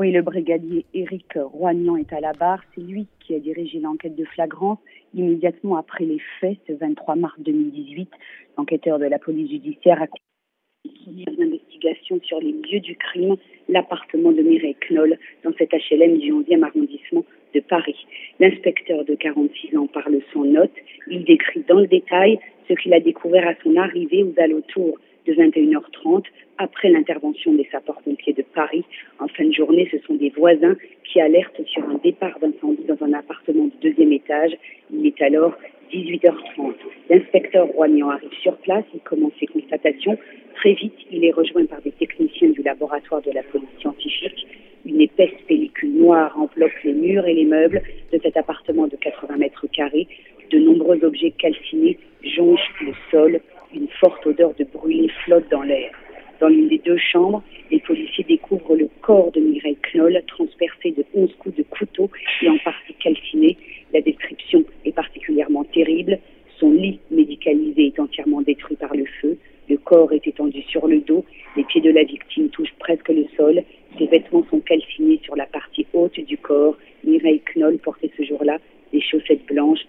Oui, le brigadier Éric Roignan est à la barre. C'est lui qui a dirigé l'enquête de flagrance immédiatement après les faits, ce 23 mars 2018. L'enquêteur de la police judiciaire a premières investigations sur les lieux du crime, l'appartement de Mireille Knoll dans cet HLM du 11e arrondissement de Paris. L'inspecteur de 46 ans parle son note. Il décrit dans le détail ce qu'il a découvert à son arrivée aux alentours de 21h30 après l'intervention des sapeurs-pompiers de Paris. En fin de journée, ce sont des voisins qui alertent sur un départ d'incendie dans un appartement du deuxième étage. Il est alors 18h30. L'inspecteur Roignan arrive sur place, il commence ses constatations. Très vite, il est rejoint par des techniciens du laboratoire de la police scientifique. Une épaisse pellicule noire enveloppe les murs et les meubles de cet appartement de 80 mètres carrés. De nombreux objets calcinés jonchent le sol. Une forte odeur de brûlé flotte dans l'air. Dans l'une des deux chambres, les policiers découvrent le corps de Mireille Knoll, transpercé de 11 coups de couteau et en partie calciné. La description est particulièrement terrible. Son lit médicalisé est entièrement détruit par le feu. Le corps est étendu sur le dos. Les pieds de la victime touchent presque le sol. Ses vêtements sont calcinés sur la partie haute du corps. Mireille Knoll portait ce jour-là des chaussettes blanches.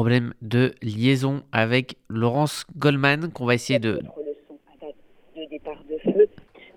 Problème de liaison avec Laurence Goldman qu'on va essayer de...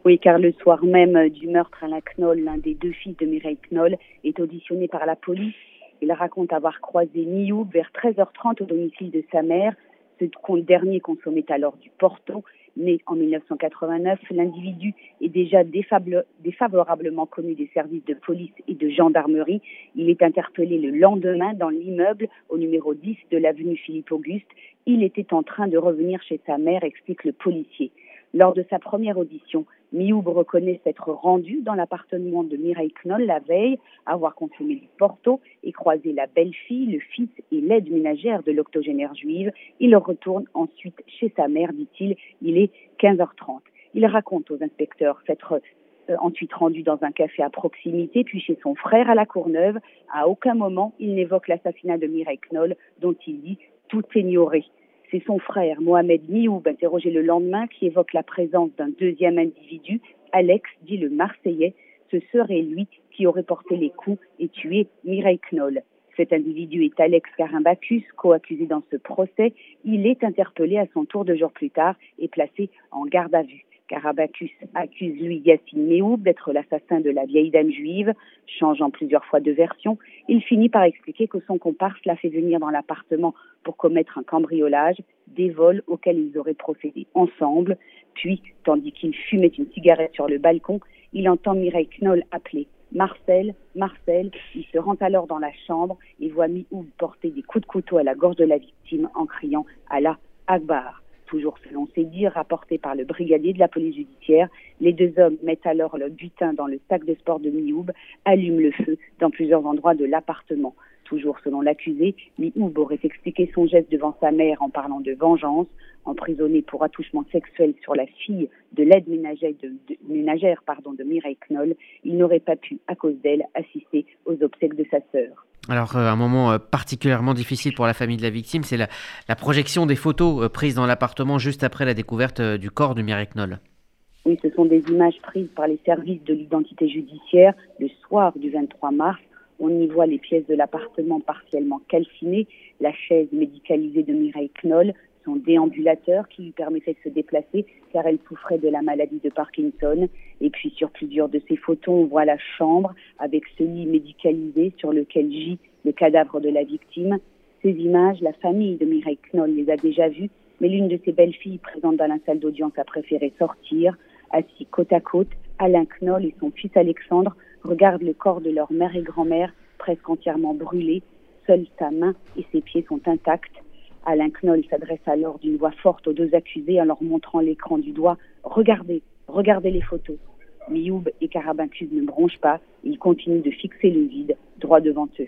Oui, car le soir même du meurtre à la Knoll, l'un des deux fils de Mireille Knoll est auditionné par la police. Il raconte avoir croisé Mioub vers 13h30 au domicile de sa mère. Ce dernier consommait alors du Porto. Né en 1989, l'individu est déjà défavorablement connu des services de police et de gendarmerie. Il est interpellé le lendemain dans l'immeuble au numéro 10 de l'avenue Philippe Auguste. Il était en train de revenir chez sa mère, explique le policier. Lors de sa première audition, Mioub reconnaît s'être rendu dans l'appartement de Mireille Knoll la veille, avoir consommé du porto et croisé la belle-fille, le fils et l'aide ménagère de l'octogénaire juive. Il retourne ensuite chez sa mère, dit-il. Il est 15h30. Il raconte aux inspecteurs s'être euh, ensuite rendu dans un café à proximité, puis chez son frère à la Courneuve. À aucun moment, il n'évoque l'assassinat de Mireille Knoll, dont il dit tout ignorer. C'est son frère, Mohamed Nioub, interrogé le lendemain, qui évoque la présence d'un deuxième individu, Alex, dit le Marseillais. Ce serait lui qui aurait porté les coups et tué Mireille Knoll. Cet individu est Alex Carimbacus, co-accusé dans ce procès. Il est interpellé à son tour deux jours plus tard et placé en garde à vue. Carabacus accuse lui Yassine Mehoub d'être l'assassin de la vieille dame juive, changeant plusieurs fois de version. Il finit par expliquer que son comparse l'a fait venir dans l'appartement pour commettre un cambriolage, des vols auxquels ils auraient procédé ensemble. Puis, tandis qu'il fumait une cigarette sur le balcon, il entend Mireille Knoll appeler Marcel, Marcel, il se rend alors dans la chambre et voit Mihoub porter des coups de couteau à la gorge de la victime en criant Allah Akbar toujours selon ses dires rapportés par le brigadier de la police judiciaire. Les deux hommes mettent alors le butin dans le sac de sport de Mioub, allument le feu dans plusieurs endroits de l'appartement. Toujours selon l'accusé, Mioub aurait expliqué son geste devant sa mère en parlant de vengeance. Emprisonné pour attouchement sexuel sur la fille de l'aide ménagère, de, ménagère pardon, de Mireille Knoll, il n'aurait pas pu, à cause d'elle, assister aux obsèques de sa sœur. Alors, euh, un moment euh, particulièrement difficile pour la famille de la victime, c'est la, projection des photos euh, prises dans l'appartement juste après la découverte du corps de Mireille Knoll. Oui, ce sont des images prises par les services de l'identité judiciaire le soir du 23 mars. On y voit les pièces de l'appartement partiellement calcinées, la chaise médicalisée de Mireille Knoll, son déambulateur qui lui permettait de se déplacer car elle souffrait de la maladie de Parkinson. Et puis sur plusieurs de ces photos, on voit la chambre avec ce lit médicalisé sur lequel gît le cadavre de la victime. Ces images, la famille de Mireille Knoll les a déjà vues, mais l'une de ses belles-filles présentes dans la salle d'audience a préféré sortir. Assis côte à côte, Alain Knoll et son fils Alexandre regardent le corps de leur mère et grand-mère presque entièrement brûlés. Seule sa main et ses pieds sont intacts. Alain Knoll s'adresse alors d'une voix forte aux deux accusés en leur montrant l'écran du doigt. Regardez, regardez les photos. Mioub et Carabincus ne bronchent pas, ils continuent de fixer le vide droit devant eux.